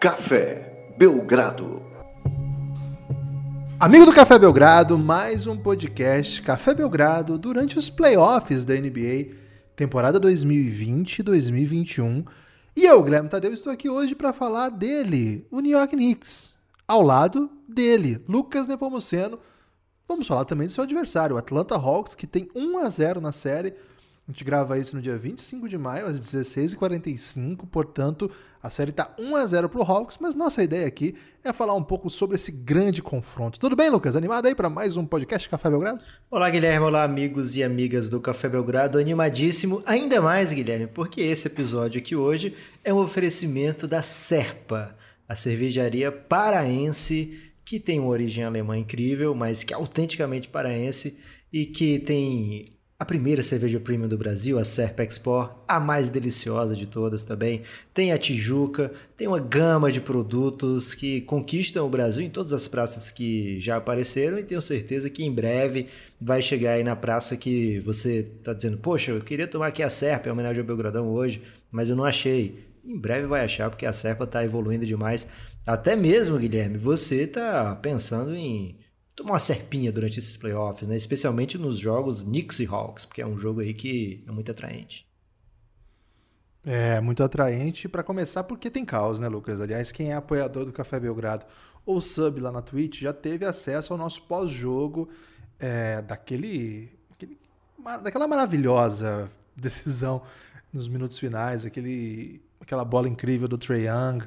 Café Belgrado. Amigo do Café Belgrado, mais um podcast Café Belgrado durante os playoffs da NBA, temporada 2020-2021. E eu, Guilherme Tadeu, estou aqui hoje para falar dele, o New York Knicks. Ao lado dele, Lucas Nepomuceno. Vamos falar também do seu adversário, o Atlanta Hawks, que tem 1 a 0 na série a gente grava isso no dia 25 de maio, às 16h45, portanto, a série está 1 a 0 para o Hawks, mas nossa ideia aqui é falar um pouco sobre esse grande confronto. Tudo bem, Lucas? Animado aí para mais um podcast Café Belgrado? Olá, Guilherme. Olá, amigos e amigas do Café Belgrado. Animadíssimo, ainda mais, Guilherme, porque esse episódio aqui hoje é um oferecimento da Serpa, a cervejaria paraense que tem uma origem alemã incrível, mas que é autenticamente paraense e que tem a primeira cerveja premium do Brasil, a Serpa Export, a mais deliciosa de todas também. Tem a Tijuca, tem uma gama de produtos que conquistam o Brasil em todas as praças que já apareceram e tenho certeza que em breve vai chegar aí na praça que você está dizendo, poxa, eu queria tomar aqui a Serpa em homenagem ao Belgradão hoje, mas eu não achei. Em breve vai achar porque a Serpa está evoluindo demais. Até mesmo, Guilherme, você está pensando em tomar uma serpinha durante esses playoffs, né? Especialmente nos jogos Knicks e Hawks, porque é um jogo aí que é muito atraente. É, muito atraente para começar porque tem caos, né, Lucas? Aliás, quem é apoiador do Café Belgrado ou sub lá na Twitch já teve acesso ao nosso pós-jogo é, daquele, aquele, daquela maravilhosa decisão nos minutos finais, aquele, aquela bola incrível do Trae Young,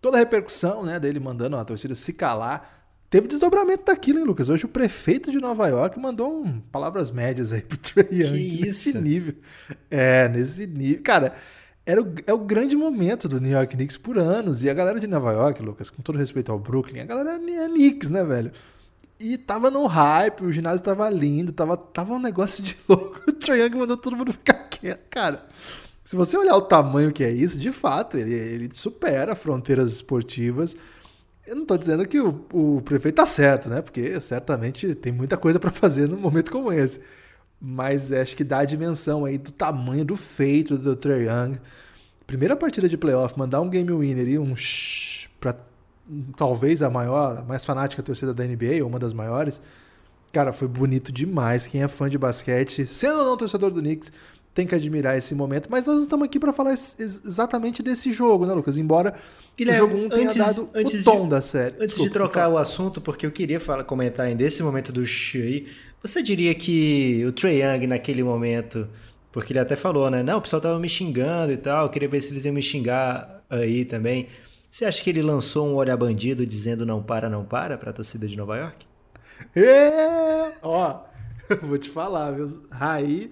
toda a repercussão né, dele mandando a torcida se calar Teve desdobramento daquilo, hein, Lucas? Hoje o prefeito de Nova York mandou um, palavras médias aí pro Trae Young. Que nesse isso? nível. É, nesse nível. Cara, era o, é o grande momento do New York Knicks por anos. E a galera de Nova York, Lucas, com todo respeito ao Brooklyn, a galera é Knicks, né, velho? E tava no hype, o ginásio tava lindo, tava, tava um negócio de louco. O Trae Young mandou todo mundo ficar quieto. Cara, se você olhar o tamanho que é isso, de fato, ele, ele supera fronteiras esportivas. Eu não estou dizendo que o, o, prefeito está certo, né? Porque certamente tem muita coisa para fazer num momento como esse. Mas acho que dá a dimensão aí do tamanho do feito do Trae Young. Primeira partida de playoff, mandar um game winner e um para talvez a maior, a mais fanática torcida da NBA, ou uma das maiores. Cara, foi bonito demais. Quem é fã de basquete, sendo ou não torcedor do Knicks, tem que admirar esse momento. Mas nós estamos aqui para falar exatamente desse jogo, né, Lucas? Embora Guilherme, o jogo 1 tenha antes, dado antes o tom de, da série. Antes Desculpa, de trocar o assunto, porque eu queria falar, comentar ainda esse momento do Shui, você diria que o Trae Young naquele momento, porque ele até falou, né? Não, o pessoal tava me xingando e tal, eu queria ver se eles iam me xingar aí também. Você acha que ele lançou um olho a bandido dizendo não para, não para para a torcida de Nova York? É! Ó, vou te falar, viu? Raí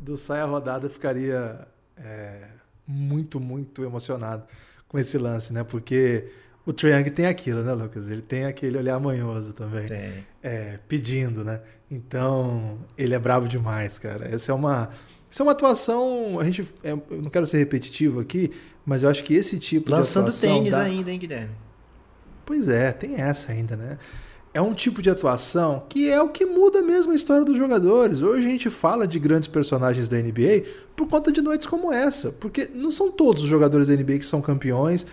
do Saia Rodada ficaria é, muito, muito emocionado com esse lance, né? Porque o Triang tem aquilo, né, Lucas? Ele tem aquele olhar manhoso também. Tem. É, pedindo, né? Então, ele é bravo demais, cara. Essa é uma. Isso é uma atuação. A gente. É, eu não quero ser repetitivo aqui, mas eu acho que esse tipo Lançando de. Lançando tênis dá... ainda, hein, Guilherme? Pois é, tem essa ainda, né? É um tipo de atuação que é o que muda mesmo a história dos jogadores. Hoje a gente fala de grandes personagens da NBA por conta de noites como essa, porque não são todos os jogadores da NBA que são campeões,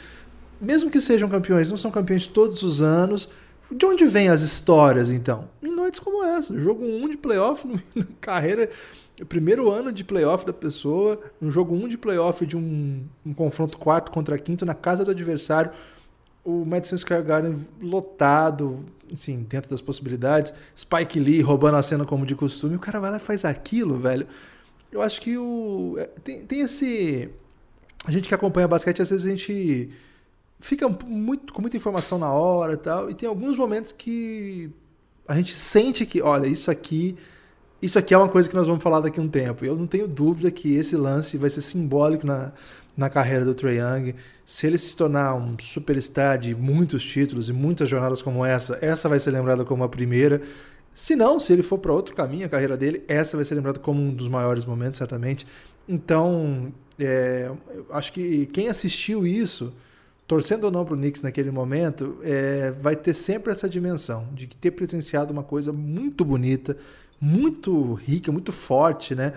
mesmo que sejam campeões, não são campeões todos os anos. De onde vêm as histórias então? Em noites como essa, jogo 1 um de playoff, carreira, primeiro ano de playoff da pessoa, no jogo 1 um de playoff de um, um confronto quarto contra quinto na casa do adversário o Madison Square Garden lotado, assim, dentro das possibilidades. Spike Lee roubando a cena como de costume. O cara vai lá e faz aquilo, velho. Eu acho que o. É, tem, tem esse. A gente que acompanha basquete, às vezes a gente fica muito, com muita informação na hora e tal. E tem alguns momentos que a gente sente que, olha, isso aqui. Isso aqui é uma coisa que nós vamos falar daqui a um tempo. Eu não tenho dúvida que esse lance vai ser simbólico na, na carreira do Trae Young. Se ele se tornar um superstar de muitos títulos e muitas jornadas como essa, essa vai ser lembrada como a primeira. Se não, se ele for para outro caminho, a carreira dele, essa vai ser lembrada como um dos maiores momentos, certamente. Então, é, acho que quem assistiu isso, torcendo ou não para o Knicks naquele momento, é, vai ter sempre essa dimensão de ter presenciado uma coisa muito bonita, muito rica, muito forte, né?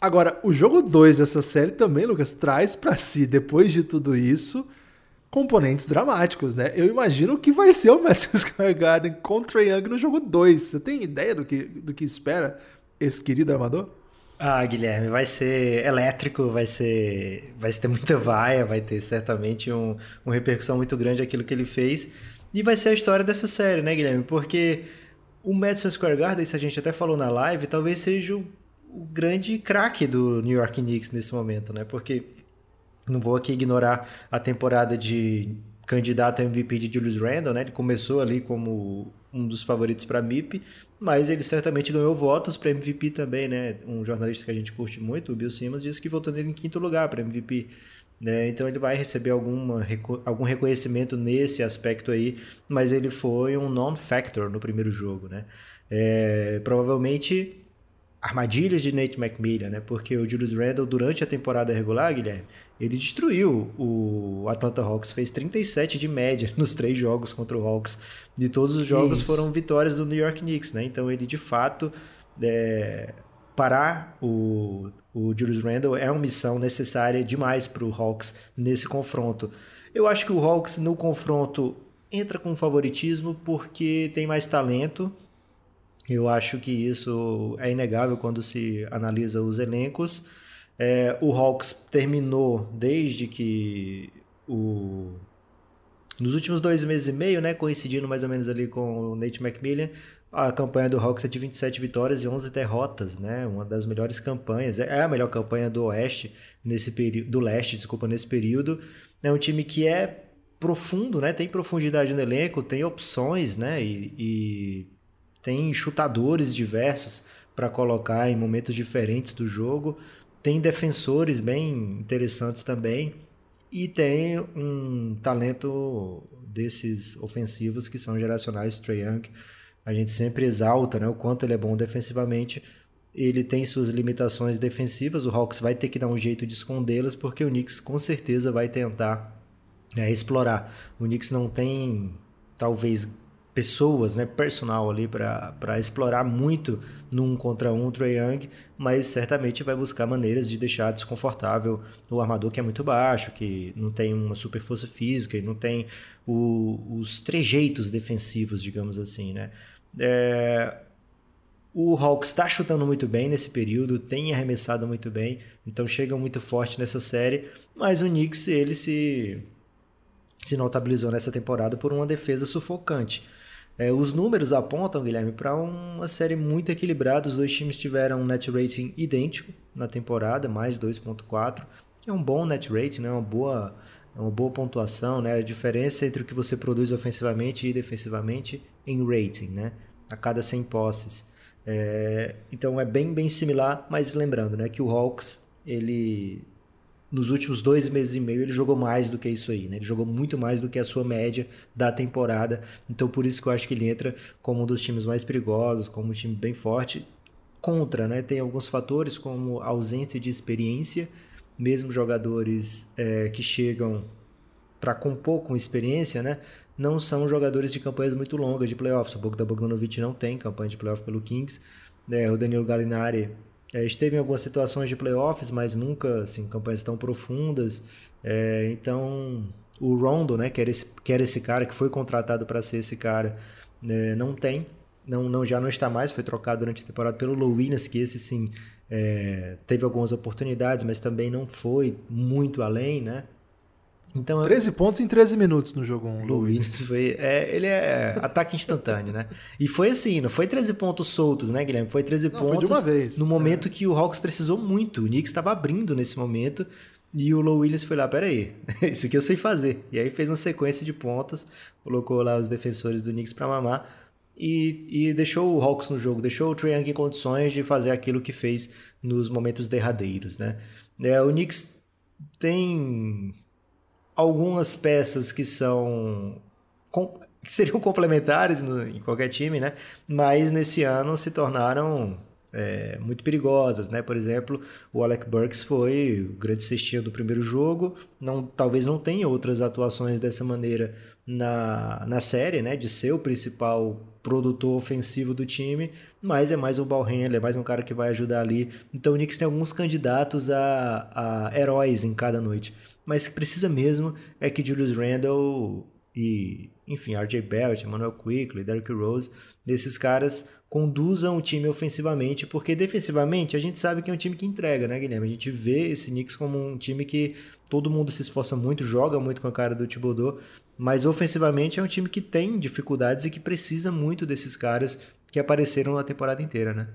Agora, o jogo 2 dessa série também, Lucas, traz para si, depois de tudo isso, componentes dramáticos, né? Eu imagino que vai ser o Madison Square Garden contra o Young no jogo 2. Você tem ideia do que, do que espera esse querido armador? Ah, Guilherme, vai ser elétrico, vai ser, vai ter muita vaia, vai ter certamente um, uma repercussão muito grande aquilo que ele fez. E vai ser a história dessa série, né, Guilherme? Porque o Madison Square Garden, isso a gente até falou na live, talvez seja o, o grande craque do New York Knicks nesse momento, né? Porque não vou aqui ignorar a temporada de candidato a MVP de Julius Randle, né? Ele começou ali como um dos favoritos para MIP, mas ele certamente ganhou votos para MVP também, né? Um jornalista que a gente curte muito, o Bill Simmons, disse que votou nele em quinto lugar para MVP. Né? Então ele vai receber alguma, algum reconhecimento nesse aspecto aí, mas ele foi um non-factor no primeiro jogo. Né? É, provavelmente armadilhas de Nate McMillan, né? porque o Julius Randle, durante a temporada regular, Guilherme, ele destruiu o Atlanta Hawks, fez 37 de média nos três jogos contra o Hawks. E todos os jogos Isso. foram vitórias do New York Knicks, né? Então ele de fato é, parar o, o Julius Randle é uma missão necessária demais para o Hawks nesse confronto. Eu acho que o Hawks no confronto entra com favoritismo porque tem mais talento. Eu acho que isso é inegável quando se analisa os elencos. É, o Hawks terminou desde que o nos últimos dois meses e meio, né, coincidindo mais ou menos ali com o Nate McMillan, a campanha do Hawks é de 27 vitórias e 11 derrotas, né? Uma das melhores campanhas, é a melhor campanha do Oeste nesse período, do Leste, desculpa, nesse período. É um time que é profundo, né? Tem profundidade no elenco, tem opções, né? E, e tem chutadores diversos para colocar em momentos diferentes do jogo. Tem defensores bem interessantes também e tem um talento desses ofensivos que são geracionais, Trae Young a gente sempre exalta né, o quanto ele é bom defensivamente. Ele tem suas limitações defensivas, o Hawks vai ter que dar um jeito de escondê-las, porque o Knicks com certeza vai tentar é, explorar. O Knicks não tem, talvez, pessoas, né, personal ali para explorar muito num contra um Trae Young, mas certamente vai buscar maneiras de deixar desconfortável o armador que é muito baixo, que não tem uma super força física e não tem o, os trejeitos defensivos, digamos assim, né? É, o Hawks está chutando muito bem nesse período, tem arremessado muito bem, então chega muito forte nessa série, mas o Knicks ele se, se notabilizou nessa temporada por uma defesa sufocante. É, os números apontam, Guilherme, para uma série muito equilibrada. Os dois times tiveram um net rating idêntico na temporada, mais 2.4. É um bom net rating, né? uma, boa, é uma boa pontuação. Né? A diferença entre o que você produz ofensivamente e defensivamente em rating, né? a cada 100 posses. É, então é bem, bem similar, mas lembrando né, que o Hawks ele nos últimos dois meses e meio ele jogou mais do que isso aí, né? Ele jogou muito mais do que a sua média da temporada. Então por isso que eu acho que ele entra como um dos times mais perigosos, como um time bem forte. Contra, né? Tem alguns fatores como ausência de experiência, mesmo jogadores é, que chegam para compor com experiência, né? Não são jogadores de campanhas muito longas de playoffs. O Bogdan Bogdanovic não tem campanha de playoff pelo Kings. É, o Danilo Gallinari é, esteve em algumas situações de playoffs, mas nunca assim, campanhas tão profundas. É, então, o Rondo, né, que, era esse, que era esse cara, que foi contratado para ser esse cara, é, não tem. Não, não, já não está mais, foi trocado durante a temporada pelo Lowinas, que esse sim é, teve algumas oportunidades, mas também não foi muito além, né? Então, 13 pontos em 13 minutos no jogo 1. Luiz foi. É, ele é ataque instantâneo, né? E foi assim, não foi 13 pontos soltos, né, Guilherme? Foi 13 não, pontos foi de uma vez. no momento é. que o Hawks precisou muito. O Knicks estava abrindo nesse momento. E o Low Williams foi lá, peraí, isso aqui eu sei fazer. E aí fez uma sequência de pontos, colocou lá os defensores do Knicks para mamar e, e, deixou o Hawks no jogo, deixou o Trae Young em condições de fazer aquilo que fez nos momentos derradeiros, né? É, o Knicks tem algumas peças que são que seriam complementares no, em qualquer time, né? Mas nesse ano se tornaram é, muito perigosas, né? Por exemplo, o Alec Burks foi o grande cestinho do primeiro jogo, não, talvez não tenha outras atuações dessa maneira na, na série, né? De ser o principal produtor ofensivo do time, mas é mais um ball handler, é mais um cara que vai ajudar ali. Então o Knicks tem alguns candidatos a, a heróis em cada noite. Mas que precisa mesmo é que Julius Randle e, enfim, RJ Barrett, Emmanuel Quickly, Derrick Rose, esses caras conduzam o time ofensivamente, porque defensivamente a gente sabe que é um time que entrega, né, Guilherme? A gente vê esse Knicks como um time que todo mundo se esforça muito, joga muito com a cara do Thibodeau, mas ofensivamente é um time que tem dificuldades e que precisa muito desses caras que apareceram na temporada inteira, né?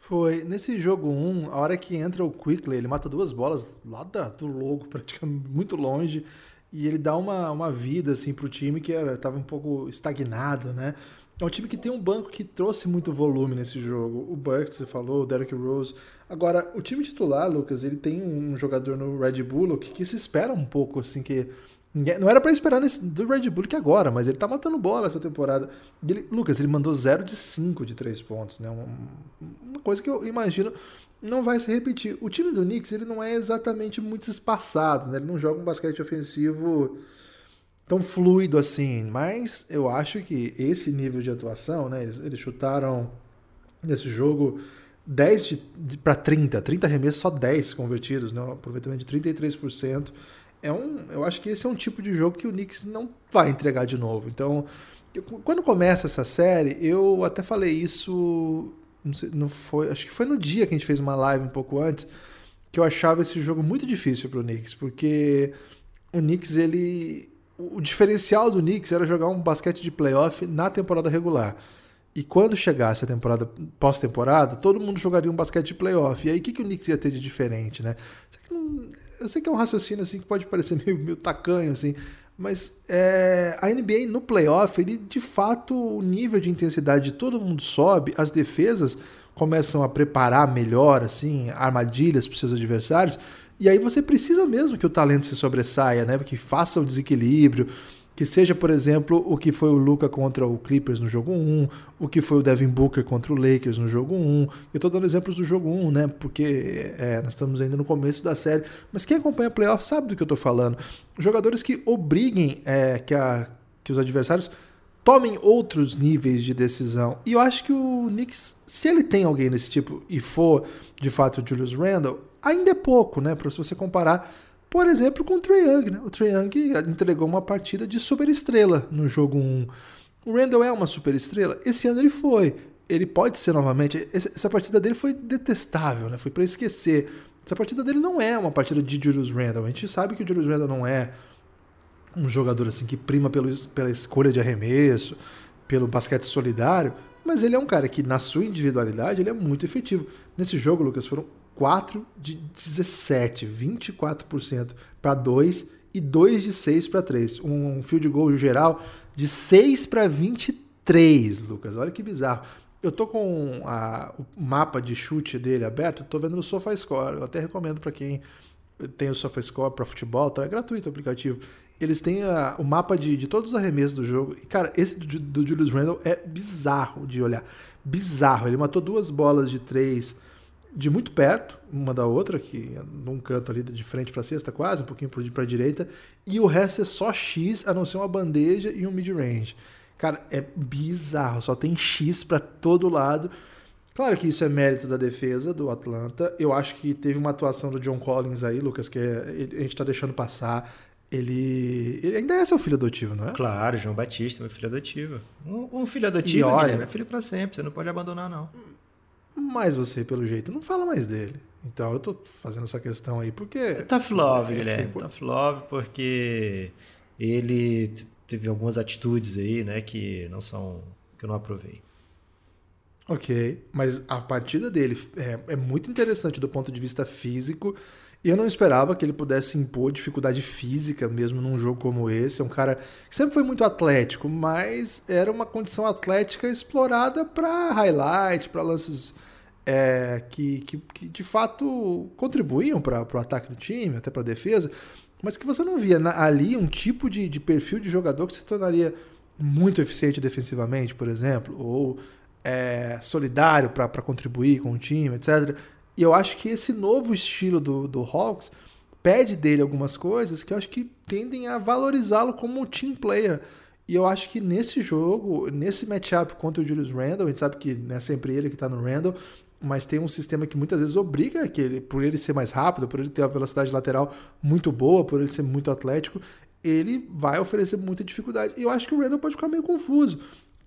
Foi. Nesse jogo 1, a hora que entra o Quickly, ele mata duas bolas lá do logo, praticamente muito longe, e ele dá uma, uma vida assim pro time que era, tava um pouco estagnado, né? É um time que tem um banco que trouxe muito volume nesse jogo. O Burks, você falou, o Derrick Rose. Agora, o time titular, Lucas, ele tem um jogador no Red Bull que, que se espera um pouco, assim, que. Não era para esperar nesse, do Red Bull que agora, mas ele tá matando bola essa temporada. Ele, Lucas, ele mandou 0 de 5 de 3 pontos, né? Uma, uma, coisa que eu imagino não vai se repetir. O time do Knicks, ele não é exatamente muito espaçado, né? Ele não joga um basquete ofensivo tão fluido assim. Mas eu acho que esse nível de atuação, né? Eles, eles chutaram nesse jogo 10 para 30, 30 arremessos, só 10 convertidos, né? Um aproveitamento de 33%. É um, eu acho que esse é um tipo de jogo que o Knicks não vai entregar de novo. Então, eu, quando começa essa série, eu até falei isso, não, sei, não foi, acho que foi no dia que a gente fez uma live um pouco antes, que eu achava esse jogo muito difícil para o Knicks, porque o Knicks ele o diferencial do Knicks era jogar um basquete de playoff na temporada regular. E quando chegasse a temporada pós-temporada, todo mundo jogaria um basquete de playoff. E aí o que, que o Knicks ia ter de diferente, né? Eu sei que é um raciocínio assim que pode parecer meio, meio tacanho, assim, mas é, a NBA no playoff, ele de fato, o nível de intensidade de todo mundo sobe, as defesas começam a preparar melhor, assim, armadilhas para seus adversários. E aí você precisa mesmo que o talento se sobressaia, né? Que faça o desequilíbrio, que seja, por exemplo, o que foi o Luca contra o Clippers no jogo 1, o que foi o Devin Booker contra o Lakers no jogo 1. Eu estou dando exemplos do jogo 1, né? Porque é, nós estamos ainda no começo da série. Mas quem acompanha playoff sabe do que eu estou falando. Jogadores que obriguem é, que, a, que os adversários tomem outros níveis de decisão. E eu acho que o Knicks, se ele tem alguém desse tipo e for de fato o Julius Randle, ainda é pouco, né? Para você comparar, por exemplo, com o Trae Young, né? O Trae Young entregou uma partida de superestrela no jogo 1. O Randall é uma superestrela? Esse ano ele foi. Ele pode ser novamente. Essa partida dele foi detestável, né? Foi para esquecer. Essa partida dele não é uma partida de Julius Randle. A gente sabe que o Julius Randle não é um jogador assim que prima pelo, pela escolha de arremesso, pelo basquete solidário, mas ele é um cara que na sua individualidade ele é muito efetivo. Nesse jogo, Lucas, foram 4 de 17, 24% para 2 e 2 de 6 para 3. Um field goal geral de 6 para 23, Lucas. Olha que bizarro. Eu tô com a, o mapa de chute dele aberto, tô vendo no SofaScore. Eu até recomendo para quem tem o SofaScore para futebol, tá? é gratuito o aplicativo. Eles têm a, o mapa de, de todos os arremessos do jogo. E, cara, esse do, do Julius Randle é bizarro de olhar. Bizarro. Ele matou duas bolas de três de muito perto, uma da outra, que num canto ali de frente para a cesta, quase, um pouquinho para a direita, e o resto é só X, a não ser uma bandeja e um mid-range. Cara, é bizarro, só tem X para todo lado. Claro que isso é mérito da defesa do Atlanta. Eu acho que teve uma atuação do John Collins aí, Lucas, que é, a gente está deixando passar. Ele, ele ainda é seu filho adotivo, não é? Claro, João Batista, meu filho adotivo. Um, um filho adotivo, olha, é filho para sempre, você não pode abandonar, não. Mas você, pelo jeito, não fala mais dele. Então eu tô fazendo essa questão aí porque. É tough love, é, Guilherme. Tipo... Tough love porque ele teve algumas atitudes aí, né, que não são. que eu não aprovei. Ok, mas a partida dele é, é muito interessante do ponto de vista físico. Eu não esperava que ele pudesse impor dificuldade física mesmo num jogo como esse. É um cara que sempre foi muito atlético, mas era uma condição atlética explorada para highlight, para lances é, que, que, que, de fato contribuíam para o ataque do time, até para a defesa, mas que você não via na, ali um tipo de, de perfil de jogador que se tornaria muito eficiente defensivamente, por exemplo, ou é, solidário para contribuir com o time, etc. E eu acho que esse novo estilo do, do Hawks pede dele algumas coisas que eu acho que tendem a valorizá-lo como team player. E eu acho que nesse jogo, nesse matchup contra o Julius Randle, a gente sabe que não é sempre ele que está no Randle, mas tem um sistema que muitas vezes obriga que ele, por ele ser mais rápido, por ele ter a velocidade lateral muito boa, por ele ser muito atlético, ele vai oferecer muita dificuldade. E eu acho que o Randle pode ficar meio confuso.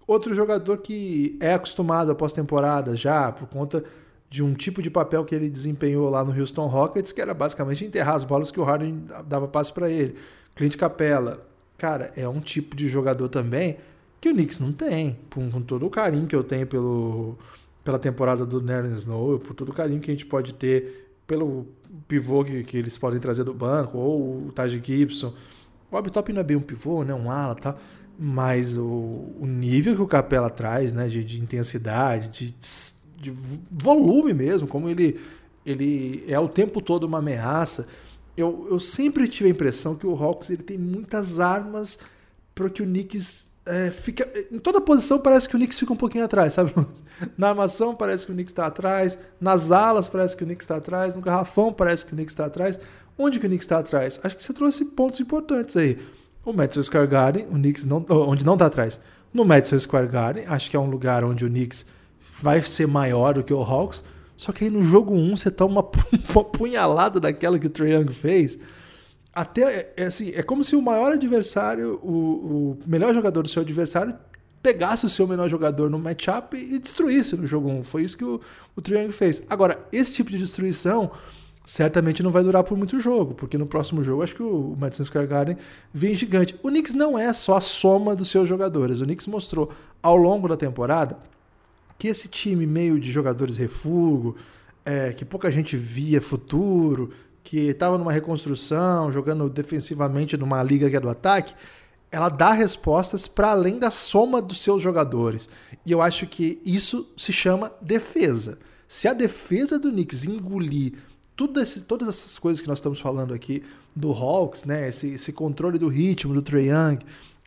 Outro jogador que é acostumado a pós-temporada já, por conta de um tipo de papel que ele desempenhou lá no Houston Rockets, que era basicamente enterrar as bolas que o Harden dava passe para ele. Clint Capella, cara, é um tipo de jogador também que o Knicks não tem, com, com todo o carinho que eu tenho pelo, pela temporada do Nerlens Snow, por todo o carinho que a gente pode ter pelo pivô que, que eles podem trazer do banco, ou o Taj Gibson. O Bob Top não é bem um pivô, né? Um ala, tá? Mas o, o nível que o Capela traz, né? De, de intensidade, de de volume mesmo, como ele, ele é o tempo todo uma ameaça. Eu, eu sempre tive a impressão que o Hawks ele tem muitas armas para que o Knicks é, fica. Em toda posição parece que o Knicks fica um pouquinho atrás, sabe? Na armação parece que o Knicks está atrás, nas alas parece que o Knicks está atrás, no garrafão parece que o Knicks está atrás. Onde que o Knicks está atrás? Acho que você trouxe pontos importantes aí. O Madison Square Garden, o Knicks não, onde não está atrás. No Madison Square Garden, acho que é um lugar onde o Knicks vai ser maior do que o Hawks. Só que aí no jogo 1 você toma uma, punhalada daquela que o Trae Young fez. Até, é, é, assim, é como se o maior adversário, o, o melhor jogador do seu adversário, pegasse o seu menor jogador no matchup e destruísse no jogo 1. Foi isso que o, o Young fez. Agora, esse tipo de destruição certamente não vai durar por muito jogo, porque no próximo jogo acho que o Madison Square Garden vem gigante. O Knicks não é só a soma dos seus jogadores. O Knicks mostrou ao longo da temporada que esse time meio de jogadores refúgio, é, que pouca gente via futuro, que estava numa reconstrução, jogando defensivamente numa liga que é do ataque, ela dá respostas para além da soma dos seus jogadores. E eu acho que isso se chama defesa. Se a defesa do Knicks engolir tudo esse, todas essas coisas que nós estamos falando aqui do Hawks, né, esse, esse controle do ritmo do Trae Young,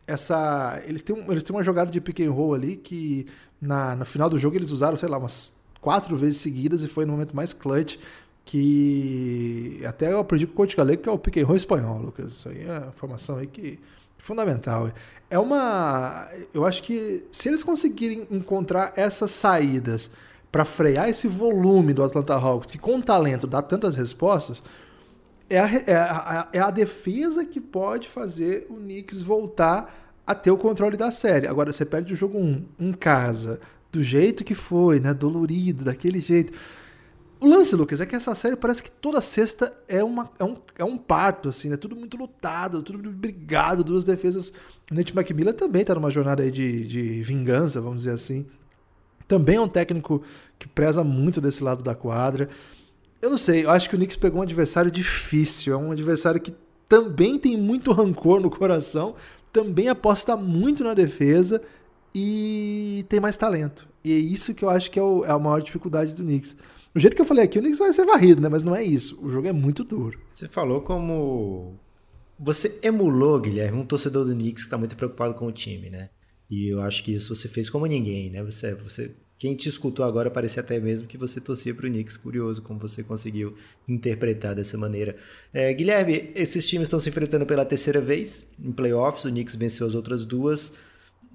essa eles têm, eles têm uma jogada de pick and roll ali que na, no final do jogo eles usaram, sei lá, umas quatro vezes seguidas e foi no momento mais clutch que até eu aprendi com o Coach Galego, que é o pick and roll espanhol, Lucas. Isso aí é informação aí que é fundamental. É uma, eu acho que se eles conseguirem encontrar essas saídas para frear esse volume do Atlanta Hawks, que com talento dá tantas respostas, é a, é, a, é a defesa que pode fazer o Knicks voltar a ter o controle da série. Agora, você perde o jogo 1 um, em casa, do jeito que foi, né? Dolorido, daquele jeito. O lance, Lucas, é que essa série parece que toda sexta é, uma, é, um, é um parto, assim, né? Tudo muito lutado, tudo brigado, duas defesas. O Nate McMillan também tá numa jornada aí de, de vingança, vamos dizer assim. Também é um técnico que preza muito desse lado da quadra. Eu não sei, eu acho que o Knicks pegou um adversário difícil. É um adversário que também tem muito rancor no coração, também aposta muito na defesa e tem mais talento. E é isso que eu acho que é, o, é a maior dificuldade do Knicks. Do jeito que eu falei aqui, o Knicks vai ser varrido, né? Mas não é isso. O jogo é muito duro. Você falou como. Você emulou, Guilherme, um torcedor do Knicks que está muito preocupado com o time, né? E eu acho que isso você fez como ninguém, né? Você, você quem te escutou agora parecia até mesmo que você torcia para o Knicks. Curioso como você conseguiu interpretar dessa maneira. É, Guilherme, esses times estão se enfrentando pela terceira vez em playoffs. O Knicks venceu as outras duas.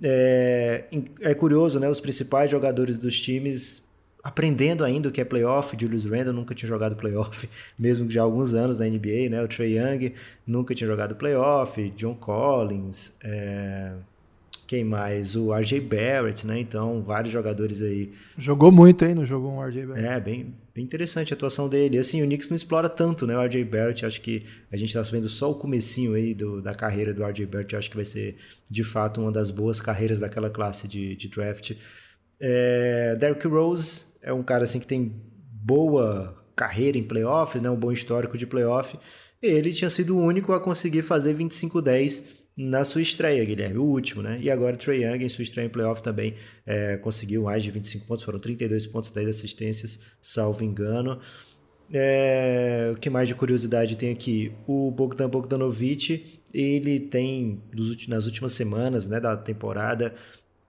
É, é curioso, né? Os principais jogadores dos times aprendendo ainda o que é playoff. Julius Randle nunca tinha jogado playoff, mesmo já há alguns anos na NBA, né? O Trey Young nunca tinha jogado playoff. John Collins. É quem mais? O RJ Barrett, né? Então, vários jogadores aí. Jogou muito aí no jogo um RJ Barrett. É, bem, bem interessante a atuação dele. Assim, o Knicks não explora tanto, né? O RJ Barrett, acho que a gente tá vendo só o comecinho aí do, da carreira do RJ Barrett. Acho que vai ser, de fato, uma das boas carreiras daquela classe de, de draft. É, Derrick Rose é um cara, assim, que tem boa carreira em playoffs, né? Um bom histórico de playoff. Ele tinha sido o único a conseguir fazer 25-10 na sua estreia, Guilherme, o último, né? E agora o Trey Young, em sua estreia em playoff, também é, conseguiu mais de 25 pontos, foram 32 pontos, 10 assistências, salvo engano. É, o que mais de curiosidade tem aqui? O Bogdan Bogdanovic, ele tem nas últimas semanas né, da temporada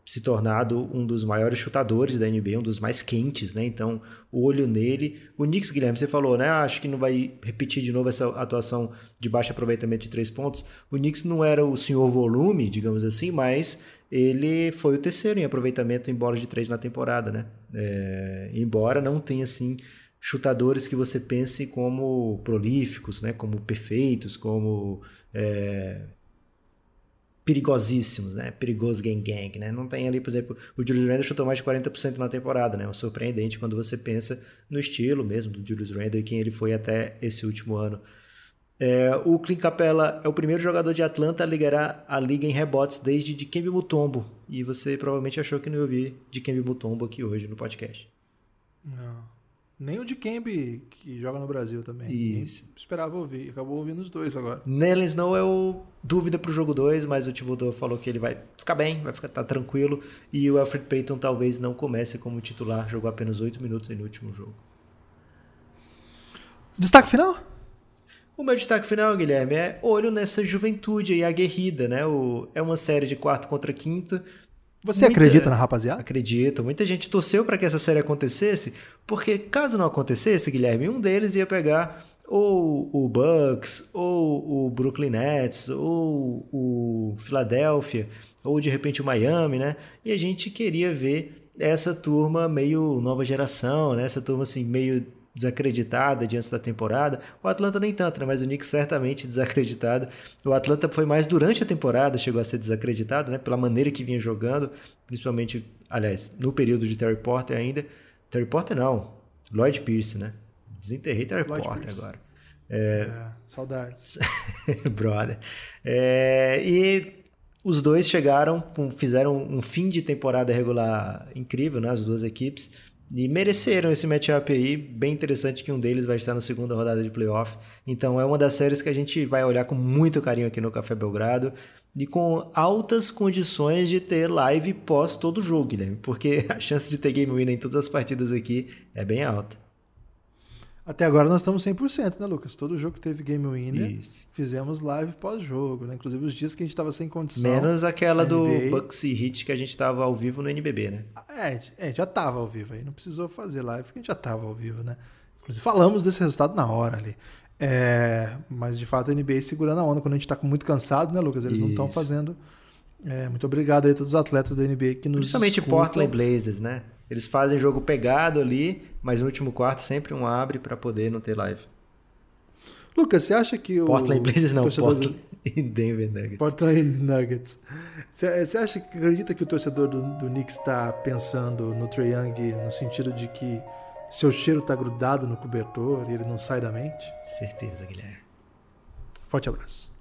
se tornado um dos maiores chutadores da NBA, um dos mais quentes, né? Então, o olho nele. O Knicks, Guilherme, você falou, né? Acho que não vai repetir de novo essa atuação de baixo aproveitamento de três pontos. O Knicks não era o senhor volume, digamos assim, mas ele foi o terceiro em aproveitamento em bolas de três na temporada, né? É, embora não tenha, assim, chutadores que você pense como prolíficos, né? Como perfeitos, como... É, perigosíssimos, né? Perigoso gang gang, né? Não tem ali, por exemplo, o Julius Randle chutou mais de 40% na temporada, né? É surpreendente quando você pensa no estilo mesmo do Julius Randle e quem ele foi até esse último ano. É, o Clint Capella é o primeiro jogador de Atlanta a liderar a liga em rebotes desde Dikembe Mutombo. E você provavelmente achou que não ia ouvir Dikembe Mutombo aqui hoje no podcast. Não. Nem o de Kembe, que joga no Brasil também. Isso. Nem esperava ouvir. Acabou ouvindo os dois agora. Nellen Snow é o dúvida pro jogo 2, mas o Thibodeau falou que ele vai ficar bem, vai ficar tá tranquilo. E o Alfred Payton talvez não comece como titular, jogou apenas 8 minutos no último jogo. Destaque final? O meu destaque final, Guilherme, é olho nessa juventude aí aguerrida, né? O, é uma série de quarto contra quinto. Você Muita... acredita na rapaziada? Acredito. Muita gente torceu para que essa série acontecesse, porque caso não acontecesse, Guilherme, um deles ia pegar ou o Bucks, ou o Brooklyn Nets, ou o Philadelphia, ou de repente o Miami, né? E a gente queria ver essa turma meio nova geração, né? Essa turma assim meio desacreditada diante da temporada. O Atlanta nem tanto, né? mas o Knicks certamente desacreditado. O Atlanta foi mais durante a temporada, chegou a ser desacreditado, né? Pela maneira que vinha jogando, principalmente, aliás, no período de Terry Porter ainda. Terry Porter não, Lloyd Pierce, né? Desenterrei Terry Lloyd Porter Pierce. agora. É... é saudades. Brother. É... E os dois chegaram, fizeram um fim de temporada regular incrível, né? As duas equipes e mereceram esse matchup aí, bem interessante que um deles vai estar na segunda rodada de playoff. Então é uma das séries que a gente vai olhar com muito carinho aqui no Café Belgrado e com altas condições de ter live pós todo jogo, Guilherme, porque a chance de ter game winner em todas as partidas aqui é bem alta. Até agora nós estamos 100%, né, Lucas? Todo jogo que teve Game Winner, Isso. fizemos live pós-jogo, né? Inclusive os dias que a gente estava sem condição. Menos aquela do Bucks e Hit que a gente estava ao vivo no NBB, né? É, é já estava ao vivo aí, não precisou fazer live porque a gente já estava ao vivo, né? Inclusive falamos desse resultado na hora ali. É, mas de fato a NBA segurando a onda quando a gente está muito cansado, né, Lucas? Eles Isso. não estão fazendo. É, muito obrigado aí a todos os atletas da NBA que nos Principalmente escutam. Portland Blazers, né? Eles fazem jogo pegado ali, mas no último quarto sempre um abre para poder não ter live. Lucas, você acha que o. Portland Blazers não, Portland do... e Denver Nuggets. Portland Nuggets. Você acha que acredita que o torcedor do, do Knicks está pensando no Trae Young no sentido de que seu cheiro está grudado no cobertor e ele não sai da mente? Certeza, Guilherme. Forte abraço.